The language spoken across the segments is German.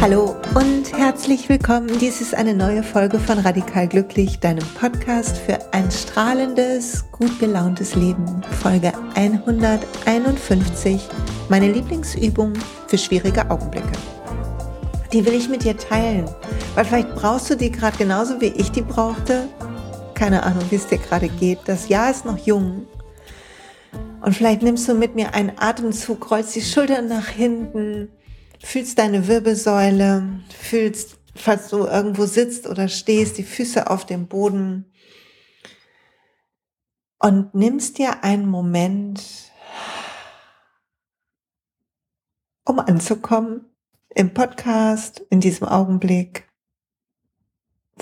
Hallo und herzlich willkommen. Dies ist eine neue Folge von Radikal Glücklich, deinem Podcast für ein strahlendes, gut gelauntes Leben. Folge 151, meine Lieblingsübung für schwierige Augenblicke. Die will ich mit dir teilen, weil vielleicht brauchst du die gerade genauso wie ich die brauchte. Keine Ahnung, wie es dir gerade geht. Das Jahr ist noch jung. Und vielleicht nimmst du mit mir einen Atemzug, rollst die Schultern nach hinten, fühlst deine Wirbelsäule, fühlst, falls du irgendwo sitzt oder stehst, die Füße auf dem Boden und nimmst dir einen Moment, um anzukommen im Podcast, in diesem Augenblick,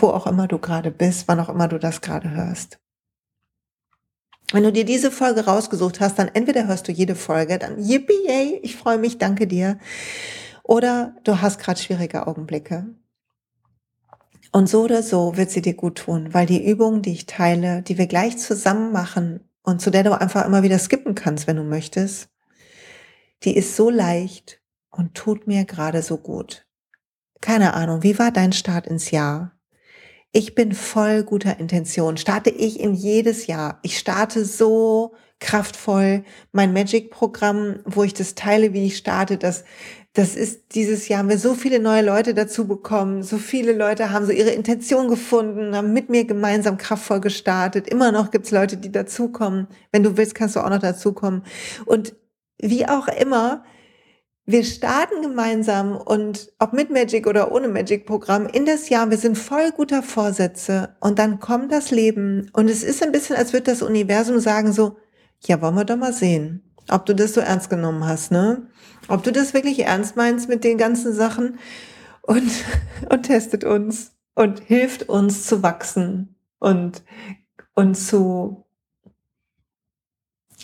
wo auch immer du gerade bist, wann auch immer du das gerade hörst. Wenn du dir diese Folge rausgesucht hast, dann entweder hörst du jede Folge, dann yippie, yay, ich freue mich, danke dir. Oder du hast gerade schwierige Augenblicke. Und so oder so wird sie dir gut tun, weil die Übung, die ich teile, die wir gleich zusammen machen und zu der du einfach immer wieder skippen kannst, wenn du möchtest, die ist so leicht und tut mir gerade so gut. Keine Ahnung, wie war dein Start ins Jahr? Ich bin voll guter Intention. Starte ich in jedes Jahr. Ich starte so kraftvoll mein Magic-Programm, wo ich das teile, wie ich starte, das das ist dieses Jahr haben wir so viele neue Leute dazu bekommen. So viele Leute haben so ihre Intention gefunden, haben mit mir gemeinsam kraftvoll gestartet. Immer noch gibt's Leute, die dazukommen. Wenn du willst, kannst du auch noch dazukommen. Und wie auch immer, wir starten gemeinsam und ob mit Magic oder ohne Magic-Programm in das Jahr, wir sind voll guter Vorsätze und dann kommt das Leben. Und es ist ein bisschen, als würde das Universum sagen so, ja, wollen wir doch mal sehen, ob du das so ernst genommen hast, ne? ob du das wirklich ernst meinst mit den ganzen Sachen und, und testet uns und hilft uns zu wachsen und, und zu,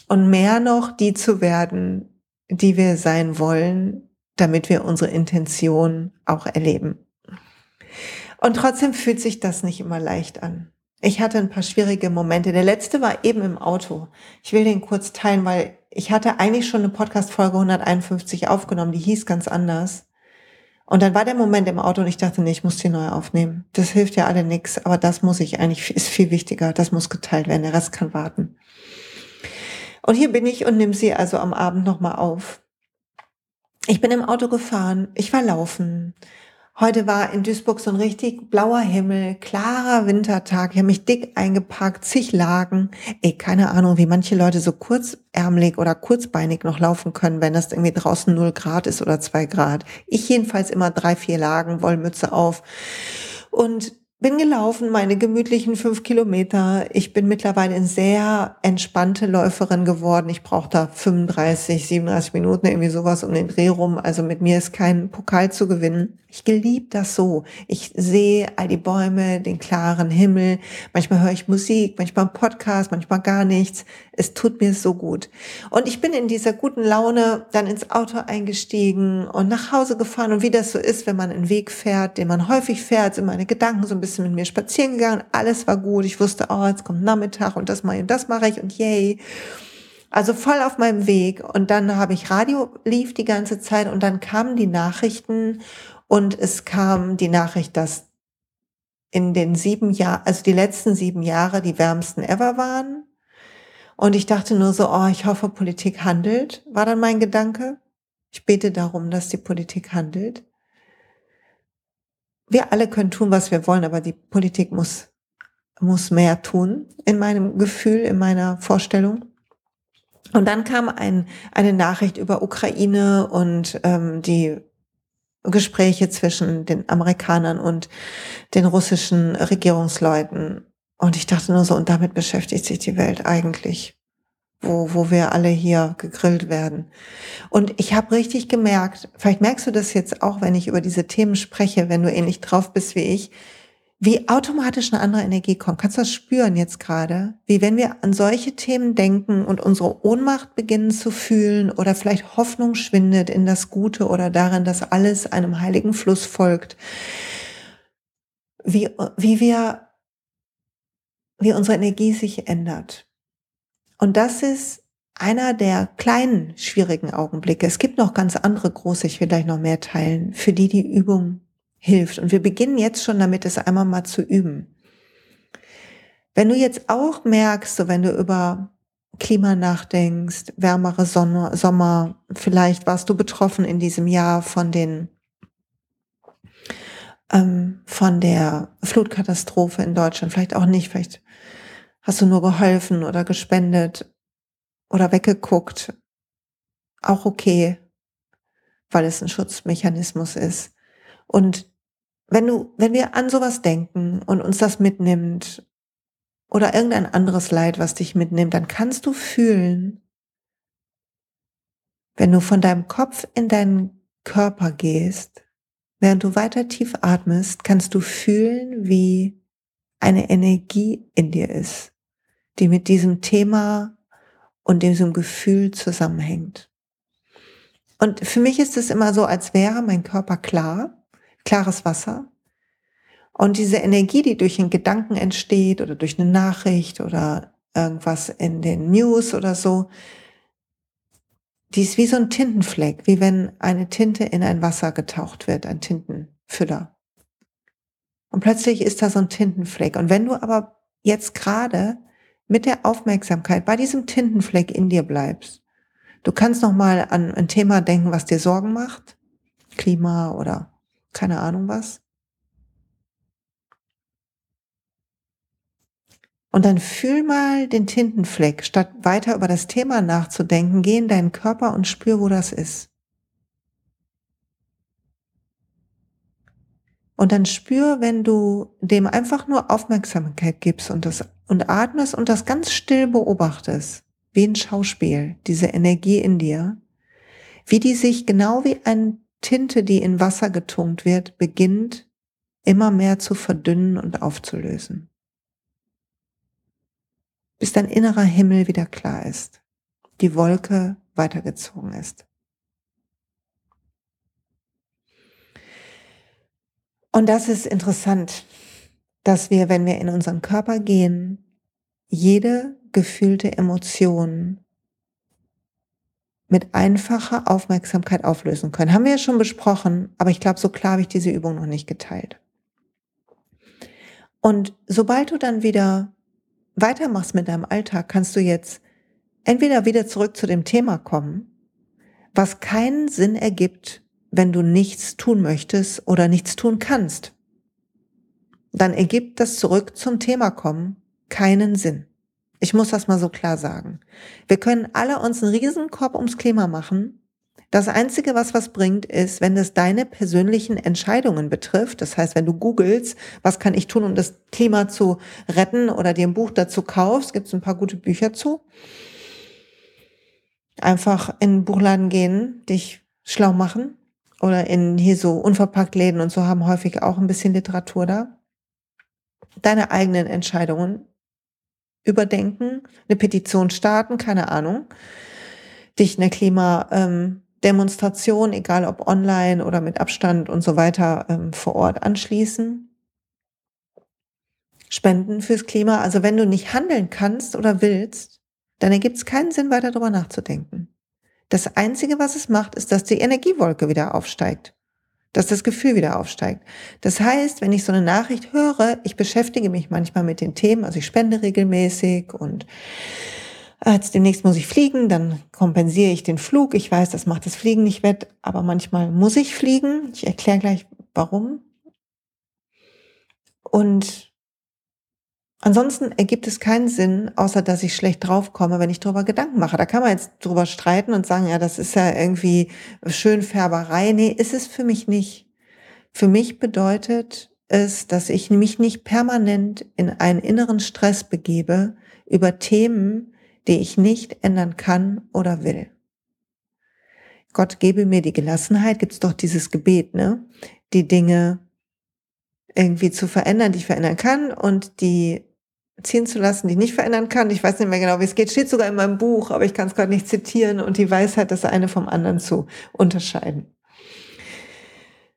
und mehr noch die zu werden, die wir sein wollen, damit wir unsere Intention auch erleben. Und trotzdem fühlt sich das nicht immer leicht an. Ich hatte ein paar schwierige Momente. Der letzte war eben im Auto. Ich will den kurz teilen, weil ich hatte eigentlich schon eine Podcast-Folge 151 aufgenommen, die hieß ganz anders. Und dann war der Moment im Auto und ich dachte, nee, ich muss die neu aufnehmen. Das hilft ja alle nix, aber das muss ich eigentlich, ist viel wichtiger. Das muss geteilt werden, der Rest kann warten. Und hier bin ich und nehme sie also am Abend nochmal auf. Ich bin im Auto gefahren, ich war laufen Heute war in Duisburg so ein richtig blauer Himmel, klarer Wintertag. Ich habe mich dick eingepackt, zig Lagen. Ey, keine Ahnung, wie manche Leute so kurzärmelig oder kurzbeinig noch laufen können, wenn das irgendwie draußen null Grad ist oder zwei Grad. Ich jedenfalls immer drei, vier Lagen, Wollmütze auf. Und bin gelaufen, meine gemütlichen fünf Kilometer. Ich bin mittlerweile eine sehr entspannte Läuferin geworden. Ich brauche da 35, 37 Minuten, irgendwie sowas um den Dreh rum. Also mit mir ist kein Pokal zu gewinnen. Ich gelieb das so. Ich sehe all die Bäume, den klaren Himmel. Manchmal höre ich Musik, manchmal einen Podcast, manchmal gar nichts. Es tut mir so gut. Und ich bin in dieser guten Laune dann ins Auto eingestiegen und nach Hause gefahren. Und wie das so ist, wenn man einen Weg fährt, den man häufig fährt, sind meine Gedanken so ein bisschen mit mir spazieren gegangen. Alles war gut. Ich wusste, oh, jetzt kommt Nachmittag und das mache ich und das mache ich und yay. Also voll auf meinem Weg. Und dann habe ich Radio lief die ganze Zeit und dann kamen die Nachrichten und es kam die Nachricht, dass in den sieben Jahren, also die letzten sieben Jahre die wärmsten ever waren. Und ich dachte nur so, oh, ich hoffe, Politik handelt, war dann mein Gedanke. Ich bete darum, dass die Politik handelt. Wir alle können tun, was wir wollen, aber die Politik muss, muss mehr tun, in meinem Gefühl, in meiner Vorstellung. Und dann kam ein, eine Nachricht über Ukraine und ähm, die Gespräche zwischen den Amerikanern und den russischen Regierungsleuten. Und ich dachte nur so, und damit beschäftigt sich die Welt eigentlich, wo, wo wir alle hier gegrillt werden. Und ich habe richtig gemerkt, vielleicht merkst du das jetzt auch, wenn ich über diese Themen spreche, wenn du ähnlich drauf bist wie ich, wie automatisch eine andere Energie kommt. Kannst du das spüren jetzt gerade? Wie wenn wir an solche Themen denken und unsere Ohnmacht beginnen zu fühlen oder vielleicht Hoffnung schwindet in das Gute oder darin, dass alles einem heiligen Fluss folgt. Wie, wie wir wie unsere Energie sich ändert. Und das ist einer der kleinen schwierigen Augenblicke. Es gibt noch ganz andere große, ich will gleich noch mehr teilen, für die die Übung hilft. Und wir beginnen jetzt schon damit, es einmal mal zu üben. Wenn du jetzt auch merkst, so wenn du über Klima nachdenkst, wärmere Sonne, Sommer, vielleicht warst du betroffen in diesem Jahr von den ähm, von der Flutkatastrophe in Deutschland, vielleicht auch nicht, vielleicht hast du nur geholfen oder gespendet oder weggeguckt, auch okay, weil es ein Schutzmechanismus ist. Und wenn du, wenn wir an sowas denken und uns das mitnimmt oder irgendein anderes Leid, was dich mitnimmt, dann kannst du fühlen, wenn du von deinem Kopf in deinen Körper gehst, während du weiter tief atmest, kannst du fühlen, wie eine Energie in dir ist, die mit diesem Thema und diesem Gefühl zusammenhängt. Und für mich ist es immer so, als wäre mein Körper klar, klares Wasser. Und diese Energie, die durch einen Gedanken entsteht oder durch eine Nachricht oder irgendwas in den News oder so, die ist wie so ein Tintenfleck, wie wenn eine Tinte in ein Wasser getaucht wird, ein Tintenfüller. Und plötzlich ist da so ein Tintenfleck. Und wenn du aber jetzt gerade mit der Aufmerksamkeit bei diesem Tintenfleck in dir bleibst. Du kannst noch mal an ein Thema denken, was dir Sorgen macht, Klima oder keine Ahnung was. Und dann fühl mal den Tintenfleck, statt weiter über das Thema nachzudenken, geh in deinen Körper und spür, wo das ist. Und dann spür, wenn du dem einfach nur Aufmerksamkeit gibst und das und atmest und das ganz still beobachtest, wie ein Schauspiel, diese Energie in dir, wie die sich genau wie eine Tinte, die in Wasser getunkt wird, beginnt immer mehr zu verdünnen und aufzulösen. Bis dein innerer Himmel wieder klar ist, die Wolke weitergezogen ist. Und das ist interessant, dass wir, wenn wir in unseren Körper gehen, jede gefühlte Emotion mit einfacher Aufmerksamkeit auflösen können. Haben wir ja schon besprochen, aber ich glaube, so klar habe ich diese Übung noch nicht geteilt. Und sobald du dann wieder weitermachst mit deinem Alltag, kannst du jetzt entweder wieder zurück zu dem Thema kommen, was keinen Sinn ergibt, wenn du nichts tun möchtest oder nichts tun kannst. Dann ergibt das zurück zum Thema kommen keinen Sinn. Ich muss das mal so klar sagen. Wir können alle uns einen Riesenkorb ums Klima machen. Das Einzige, was was bringt, ist, wenn es deine persönlichen Entscheidungen betrifft. Das heißt, wenn du googelst, was kann ich tun, um das Klima zu retten oder dir ein Buch dazu kaufst, gibt es ein paar gute Bücher zu. Einfach in den Buchladen gehen, dich schlau machen. Oder in hier so unverpackt Läden und so haben häufig auch ein bisschen Literatur da. Deine eigenen Entscheidungen überdenken, eine Petition starten, keine Ahnung, dich einer Klimademonstration, egal ob online oder mit Abstand und so weiter, ähm, vor Ort anschließen. Spenden fürs Klima. Also wenn du nicht handeln kannst oder willst, dann ergibt es keinen Sinn, weiter darüber nachzudenken. Das Einzige, was es macht, ist, dass die Energiewolke wieder aufsteigt dass das Gefühl wieder aufsteigt. Das heißt, wenn ich so eine Nachricht höre, ich beschäftige mich manchmal mit den Themen, also ich spende regelmäßig und jetzt demnächst muss ich fliegen, dann kompensiere ich den Flug. Ich weiß, das macht das Fliegen nicht wett, aber manchmal muss ich fliegen. Ich erkläre gleich, warum. Und Ansonsten ergibt es keinen Sinn, außer dass ich schlecht draufkomme, wenn ich darüber Gedanken mache. Da kann man jetzt drüber streiten und sagen, ja, das ist ja irgendwie Schönfärberei. Nee, ist es für mich nicht. Für mich bedeutet es, dass ich mich nicht permanent in einen inneren Stress begebe über Themen, die ich nicht ändern kann oder will. Gott gebe mir die Gelassenheit, gibt's doch dieses Gebet, ne? Die Dinge irgendwie zu verändern, die ich verändern kann und die ziehen zu lassen, die ich nicht verändern kann. Ich weiß nicht mehr genau, wie es geht. Steht sogar in meinem Buch, aber ich kann es gerade nicht zitieren. Und die Weisheit, das eine vom anderen zu unterscheiden.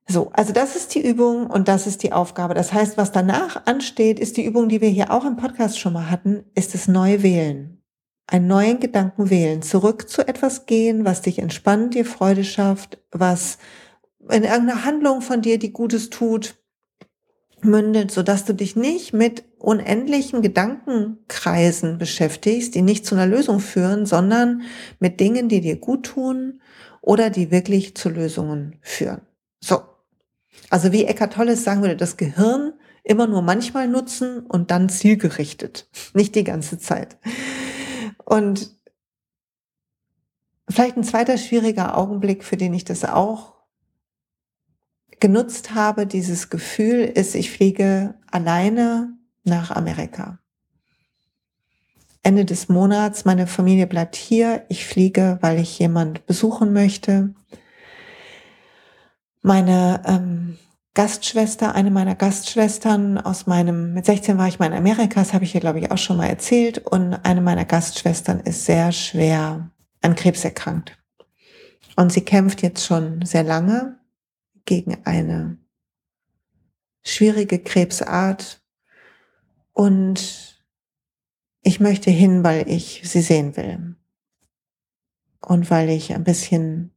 So, also das ist die Übung und das ist die Aufgabe. Das heißt, was danach ansteht, ist die Übung, die wir hier auch im Podcast schon mal hatten, ist das neue Wählen. Einen neuen Gedanken wählen. Zurück zu etwas gehen, was dich entspannt, dir Freude schafft, was in irgendeiner Handlung von dir, die Gutes tut, mündet, sodass du dich nicht mit unendlichen Gedankenkreisen beschäftigst, die nicht zu einer Lösung führen, sondern mit Dingen, die dir gut tun oder die wirklich zu Lösungen führen. So. Also wie Eckhart Tolle sagen würde, das Gehirn immer nur manchmal nutzen und dann zielgerichtet, nicht die ganze Zeit. Und vielleicht ein zweiter schwieriger Augenblick, für den ich das auch genutzt habe, dieses Gefühl, ist, ich fliege alleine nach Amerika. Ende des Monats, meine Familie bleibt hier, ich fliege, weil ich jemand besuchen möchte. Meine ähm, Gastschwester, eine meiner Gastschwestern aus meinem, mit 16 war ich mal in Amerika, das habe ich hier, glaube ich, auch schon mal erzählt, und eine meiner Gastschwestern ist sehr schwer an Krebs erkrankt. Und sie kämpft jetzt schon sehr lange gegen eine schwierige Krebsart und ich möchte hin, weil ich sie sehen will und weil ich ein bisschen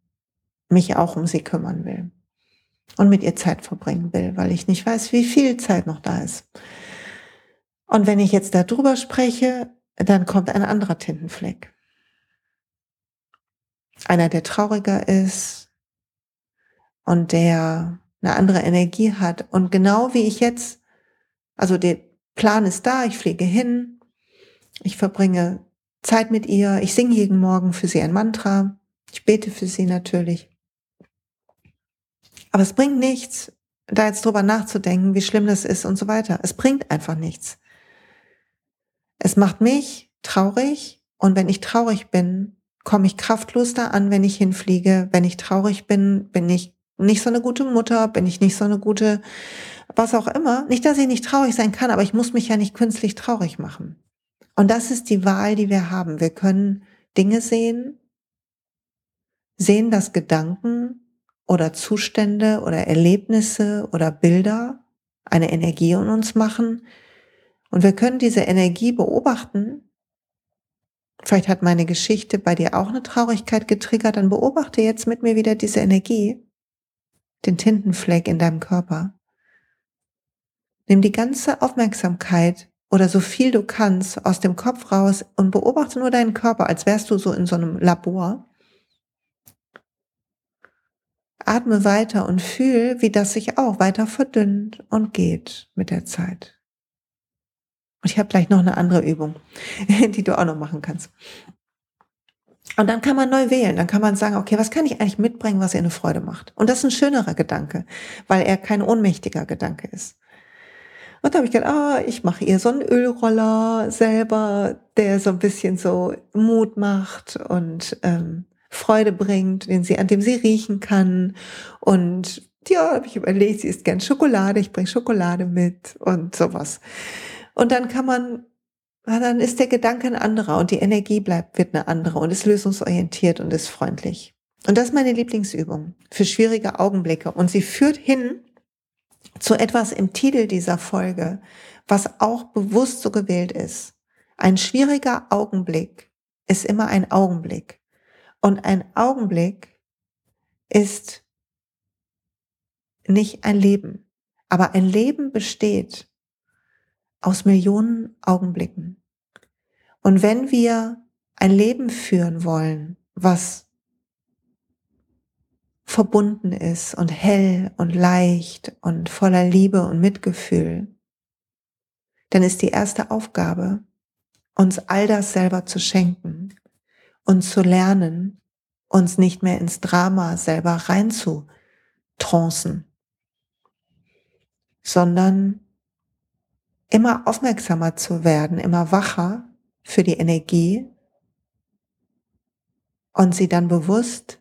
mich auch um sie kümmern will und mit ihr Zeit verbringen will, weil ich nicht weiß, wie viel Zeit noch da ist. Und wenn ich jetzt darüber spreche, dann kommt ein anderer Tintenfleck. Einer, der trauriger ist, und der eine andere Energie hat. Und genau wie ich jetzt, also der Plan ist da, ich fliege hin, ich verbringe Zeit mit ihr, ich singe jeden Morgen für sie ein Mantra, ich bete für sie natürlich. Aber es bringt nichts, da jetzt drüber nachzudenken, wie schlimm das ist und so weiter. Es bringt einfach nichts. Es macht mich traurig und wenn ich traurig bin, komme ich kraftlos da an, wenn ich hinfliege. Wenn ich traurig bin, bin ich nicht so eine gute Mutter, bin ich nicht so eine gute, was auch immer. Nicht, dass ich nicht traurig sein kann, aber ich muss mich ja nicht künstlich traurig machen. Und das ist die Wahl, die wir haben. Wir können Dinge sehen, sehen, dass Gedanken oder Zustände oder Erlebnisse oder Bilder eine Energie in uns machen. Und wir können diese Energie beobachten. Vielleicht hat meine Geschichte bei dir auch eine Traurigkeit getriggert, dann beobachte jetzt mit mir wieder diese Energie den Tintenfleck in deinem Körper. Nimm die ganze Aufmerksamkeit oder so viel du kannst aus dem Kopf raus und beobachte nur deinen Körper, als wärst du so in so einem Labor. Atme weiter und fühl, wie das sich auch weiter verdünnt und geht mit der Zeit. Und ich habe gleich noch eine andere Übung, die du auch noch machen kannst. Und dann kann man neu wählen. Dann kann man sagen, okay, was kann ich eigentlich mitbringen, was ihr eine Freude macht? Und das ist ein schönerer Gedanke, weil er kein ohnmächtiger Gedanke ist. Und da habe ich gedacht, ah, ich mache ihr so einen Ölroller selber, der so ein bisschen so Mut macht und ähm, Freude bringt, den sie, an dem sie riechen kann. Und ja, habe ich überlegt, sie isst gern Schokolade, ich bringe Schokolade mit und sowas. Und dann kann man dann ist der Gedanke ein anderer und die Energie bleibt, wird eine andere und ist lösungsorientiert und ist freundlich. Und das ist meine Lieblingsübung für schwierige Augenblicke. Und sie führt hin zu etwas im Titel dieser Folge, was auch bewusst so gewählt ist. Ein schwieriger Augenblick ist immer ein Augenblick. Und ein Augenblick ist nicht ein Leben. Aber ein Leben besteht aus Millionen Augenblicken. Und wenn wir ein Leben führen wollen, was verbunden ist und hell und leicht und voller Liebe und Mitgefühl, dann ist die erste Aufgabe, uns all das selber zu schenken und zu lernen, uns nicht mehr ins Drama selber reinzutrancen, sondern immer aufmerksamer zu werden, immer wacher für die Energie und sie dann bewusst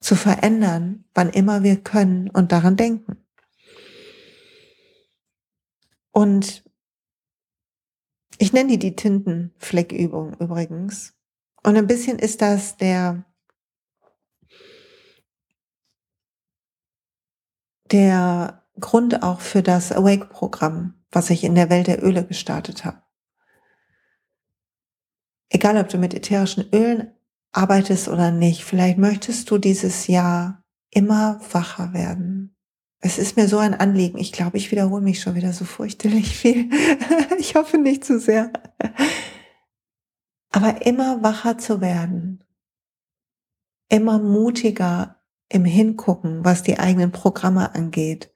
zu verändern, wann immer wir können und daran denken. Und ich nenne die die Tintenfleckübung übrigens. Und ein bisschen ist das der der Grund auch für das Awake-Programm, was ich in der Welt der Öle gestartet habe. Egal, ob du mit ätherischen Ölen arbeitest oder nicht, vielleicht möchtest du dieses Jahr immer wacher werden. Es ist mir so ein Anliegen. Ich glaube, ich wiederhole mich schon wieder so fürchterlich viel. ich hoffe nicht zu sehr. Aber immer wacher zu werden. Immer mutiger im Hingucken, was die eigenen Programme angeht.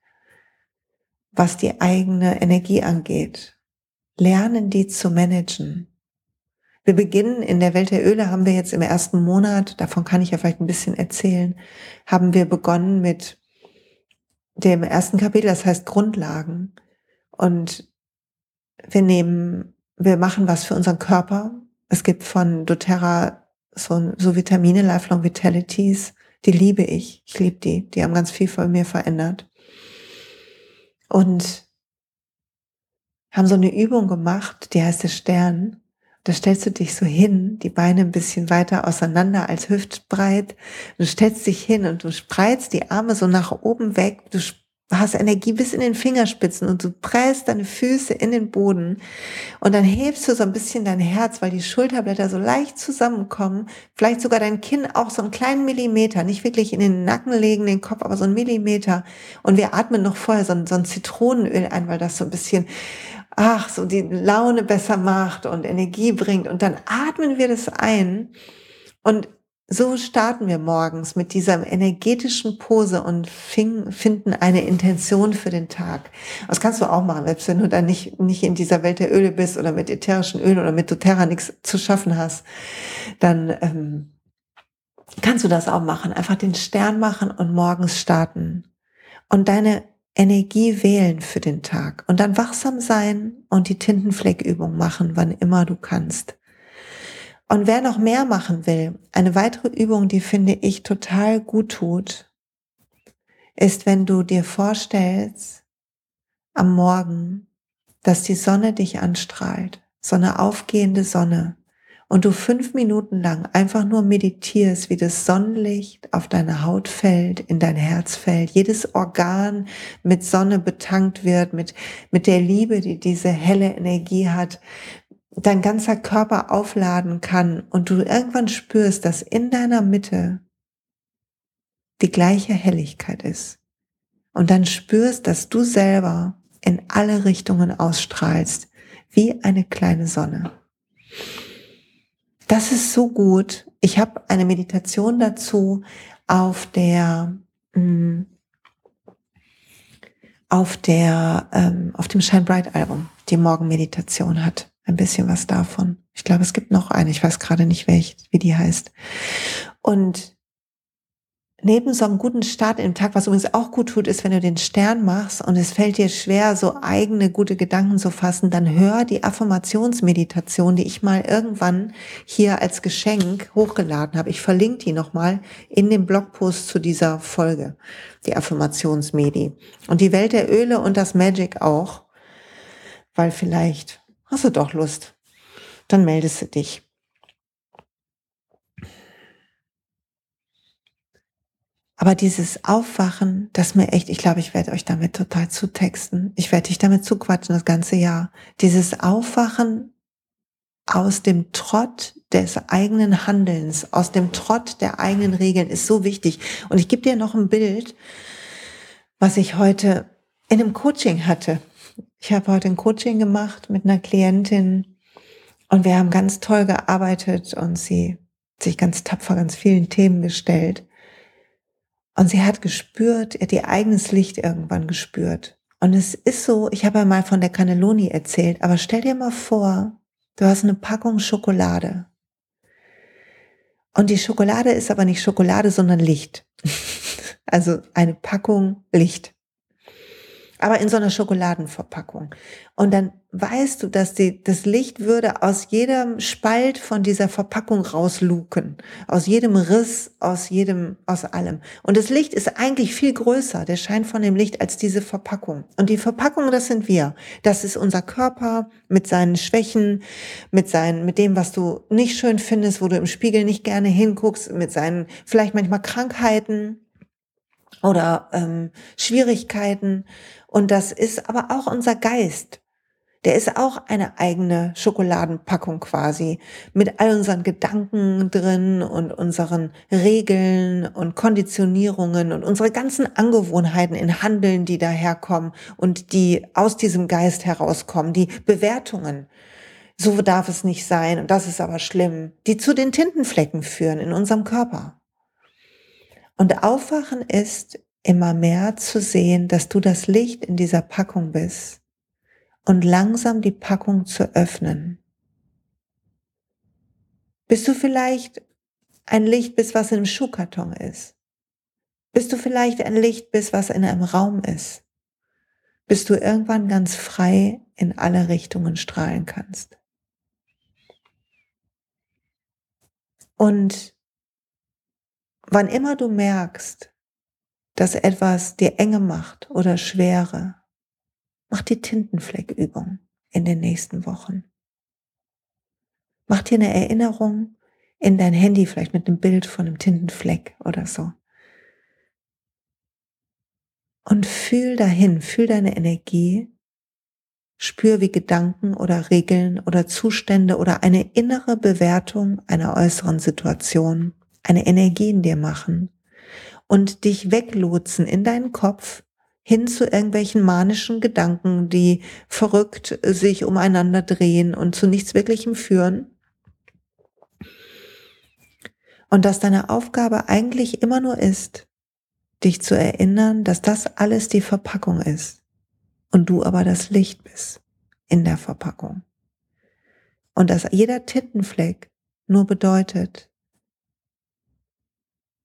Was die eigene Energie angeht. Lernen, die zu managen. Wir beginnen in der Welt der Öle, haben wir jetzt im ersten Monat, davon kann ich ja vielleicht ein bisschen erzählen, haben wir begonnen mit dem ersten Kapitel, das heißt Grundlagen. Und wir nehmen, wir machen was für unseren Körper. Es gibt von doTERRA so, so Vitamine, Lifelong Vitalities, die liebe ich. Ich liebe die. Die haben ganz viel von mir verändert. Und haben so eine Übung gemacht, die heißt der Stern. Da stellst du dich so hin, die Beine ein bisschen weiter auseinander als hüftbreit. Du stellst dich hin und du spreizst die Arme so nach oben weg. Du hast Energie bis in den Fingerspitzen und du presst deine Füße in den Boden und dann hebst du so ein bisschen dein Herz, weil die Schulterblätter so leicht zusammenkommen, vielleicht sogar dein Kinn auch so einen kleinen Millimeter, nicht wirklich in den Nacken legen, den Kopf, aber so einen Millimeter und wir atmen noch vorher so ein, so ein Zitronenöl ein, weil das so ein bisschen ach, so die Laune besser macht und Energie bringt. Und dann atmen wir das ein. Und so starten wir morgens mit dieser energetischen Pose und finden eine Intention für den Tag. Das kannst du auch machen, selbst wenn du da nicht, nicht in dieser Welt der Öle bist oder mit ätherischen Ölen oder mit doTERRA nichts zu schaffen hast, dann ähm, kannst du das auch machen. Einfach den Stern machen und morgens starten. Und deine Energie wählen für den Tag und dann wachsam sein und die Tintenfleckübung machen, wann immer du kannst. Und wer noch mehr machen will, eine weitere Übung, die finde ich total gut tut, ist, wenn du dir vorstellst am Morgen, dass die Sonne dich anstrahlt, so eine aufgehende Sonne und du fünf Minuten lang einfach nur meditierst, wie das Sonnenlicht auf deine Haut fällt, in dein Herz fällt, jedes Organ mit Sonne betankt wird, mit, mit der Liebe, die diese helle Energie hat, dein ganzer Körper aufladen kann und du irgendwann spürst, dass in deiner Mitte die gleiche Helligkeit ist. Und dann spürst, dass du selber in alle Richtungen ausstrahlst, wie eine kleine Sonne. Das ist so gut. Ich habe eine Meditation dazu auf der mh, mm, auf der ähm, auf dem Shine Bright Album, die Morgenmeditation hat. Ein bisschen was davon. Ich glaube, es gibt noch eine. Ich weiß gerade nicht, welch, wie die heißt. Und neben so einem guten Start im Tag, was übrigens auch gut tut, ist, wenn du den Stern machst und es fällt dir schwer, so eigene gute Gedanken zu fassen, dann hör die Affirmationsmeditation, die ich mal irgendwann hier als Geschenk hochgeladen habe. Ich verlinke die nochmal in dem Blogpost zu dieser Folge, die Affirmationsmedi. Und die Welt der Öle und das Magic auch, weil vielleicht hast du doch Lust. Dann meldest du dich. Aber dieses Aufwachen, das mir echt, ich glaube, ich werde euch damit total zutexten. Ich werde dich damit zuquatschen das ganze Jahr. Dieses Aufwachen aus dem Trott des eigenen Handelns, aus dem Trott der eigenen Regeln ist so wichtig. Und ich gebe dir noch ein Bild, was ich heute in einem Coaching hatte. Ich habe heute ein Coaching gemacht mit einer Klientin und wir haben ganz toll gearbeitet und sie hat sich ganz tapfer ganz vielen Themen gestellt. Und sie hat gespürt, ihr eigenes Licht irgendwann gespürt. Und es ist so, ich habe ja mal von der Cannelloni erzählt, aber stell dir mal vor, du hast eine Packung Schokolade. Und die Schokolade ist aber nicht Schokolade, sondern Licht. also eine Packung Licht aber in so einer Schokoladenverpackung. Und dann weißt du, dass die, das Licht würde aus jedem Spalt von dieser Verpackung rausluken, aus jedem Riss, aus jedem, aus allem. Und das Licht ist eigentlich viel größer, der Schein von dem Licht, als diese Verpackung. Und die Verpackung, das sind wir. Das ist unser Körper mit seinen Schwächen, mit seinen, mit dem, was du nicht schön findest, wo du im Spiegel nicht gerne hinguckst, mit seinen vielleicht manchmal Krankheiten, oder ähm, Schwierigkeiten. Und das ist aber auch unser Geist. Der ist auch eine eigene Schokoladenpackung quasi mit all unseren Gedanken drin und unseren Regeln und Konditionierungen und unsere ganzen Angewohnheiten in Handeln, die daherkommen und die aus diesem Geist herauskommen, die Bewertungen. So darf es nicht sein und das ist aber schlimm, die zu den Tintenflecken führen in unserem Körper. Und Aufwachen ist immer mehr zu sehen, dass du das Licht in dieser Packung bist und langsam die Packung zu öffnen. Bist du vielleicht ein Licht bist, was in einem Schuhkarton ist? Bist du vielleicht ein Licht bist, was in einem Raum ist? Bis du irgendwann ganz frei in alle Richtungen strahlen kannst. Und wann immer du merkst, dass etwas dir enge macht oder schwere, Mach die Tintenfleckübung in den nächsten Wochen. Mach dir eine Erinnerung in dein Handy, vielleicht mit einem Bild von einem Tintenfleck oder so. Und fühl dahin, fühl deine Energie, spür, wie Gedanken oder Regeln oder Zustände oder eine innere Bewertung einer äußeren Situation eine Energie in dir machen und dich weglotsen in deinen Kopf hin zu irgendwelchen manischen Gedanken, die verrückt sich umeinander drehen und zu nichts Wirklichem führen. Und dass deine Aufgabe eigentlich immer nur ist, dich zu erinnern, dass das alles die Verpackung ist und du aber das Licht bist in der Verpackung. Und dass jeder Tintenfleck nur bedeutet,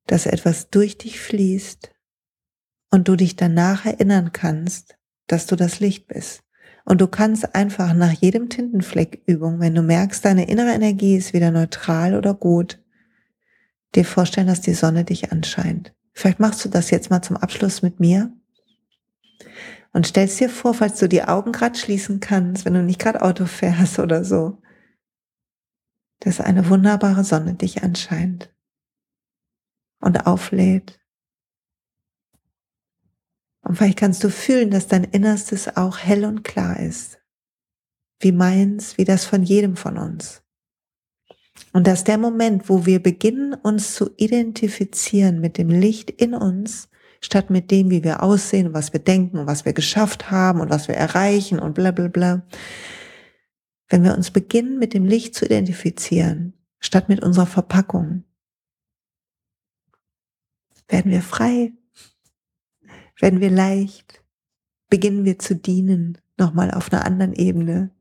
dass etwas durch dich fließt und du dich danach erinnern kannst, dass du das Licht bist. Und du kannst einfach nach jedem Tintenfleckübung, wenn du merkst, deine innere Energie ist wieder neutral oder gut, dir vorstellen, dass die Sonne dich anscheint. Vielleicht machst du das jetzt mal zum Abschluss mit mir und stellst dir vor, falls du die Augen gerade schließen kannst, wenn du nicht gerade Auto fährst oder so, dass eine wunderbare Sonne dich anscheint und auflädt und vielleicht kannst du fühlen, dass dein Innerstes auch hell und klar ist. Wie meins, wie das von jedem von uns. Und dass der Moment, wo wir beginnen, uns zu identifizieren mit dem Licht in uns, statt mit dem, wie wir aussehen, was wir denken was wir geschafft haben und was wir erreichen und bla bla bla. Wenn wir uns beginnen, mit dem Licht zu identifizieren, statt mit unserer Verpackung, werden wir frei, werden wir leicht, beginnen wir zu dienen, nochmal auf einer anderen Ebene,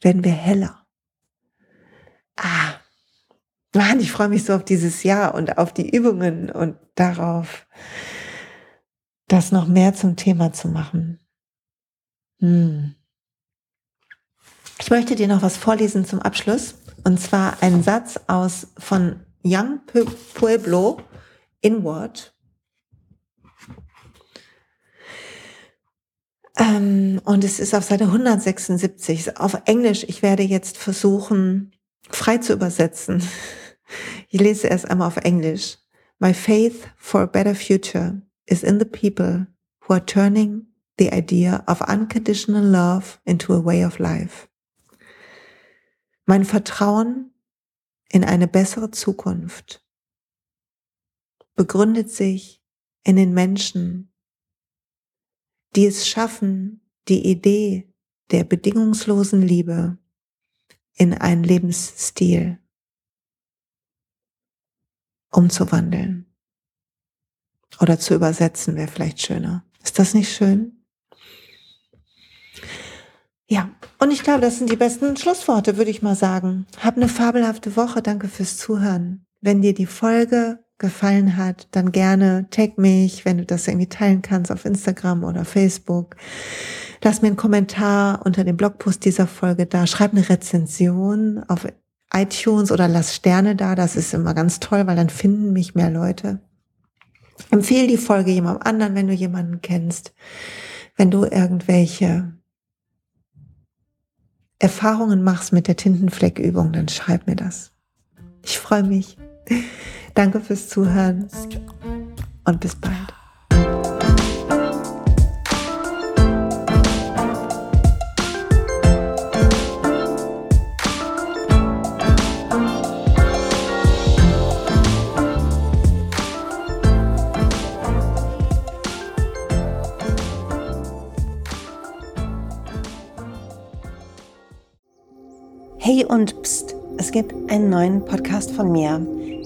werden wir heller. Ah, Mann, ich freue mich so auf dieses Jahr und auf die Übungen und darauf, das noch mehr zum Thema zu machen. Hm. Ich möchte dir noch was vorlesen zum Abschluss. Und zwar einen Satz aus von Young Pueblo Inward. Ähm, und es ist auf Seite 176 auf Englisch. Ich werde jetzt versuchen, frei zu übersetzen. Ich lese erst einmal auf Englisch. My faith for a better future is in the people who are turning the idea of unconditional love into a way of life. Mein Vertrauen in eine bessere Zukunft begründet sich in den Menschen, die es schaffen, die Idee der bedingungslosen Liebe in einen Lebensstil umzuwandeln. Oder zu übersetzen wäre vielleicht schöner. Ist das nicht schön? Ja, und ich glaube, das sind die besten Schlussworte, würde ich mal sagen. Hab eine fabelhafte Woche. Danke fürs Zuhören. Wenn dir die Folge gefallen hat, dann gerne tag mich, wenn du das irgendwie teilen kannst auf Instagram oder Facebook. Lass mir einen Kommentar unter dem Blogpost dieser Folge da. Schreib eine Rezension auf iTunes oder lass Sterne da. Das ist immer ganz toll, weil dann finden mich mehr Leute. Empfehle die Folge jemandem anderen, wenn du jemanden kennst. Wenn du irgendwelche Erfahrungen machst mit der Tintenfleckübung, dann schreib mir das. Ich freue mich. Danke fürs Zuhören und bis bald. Hey und pst, es gibt einen neuen Podcast von mir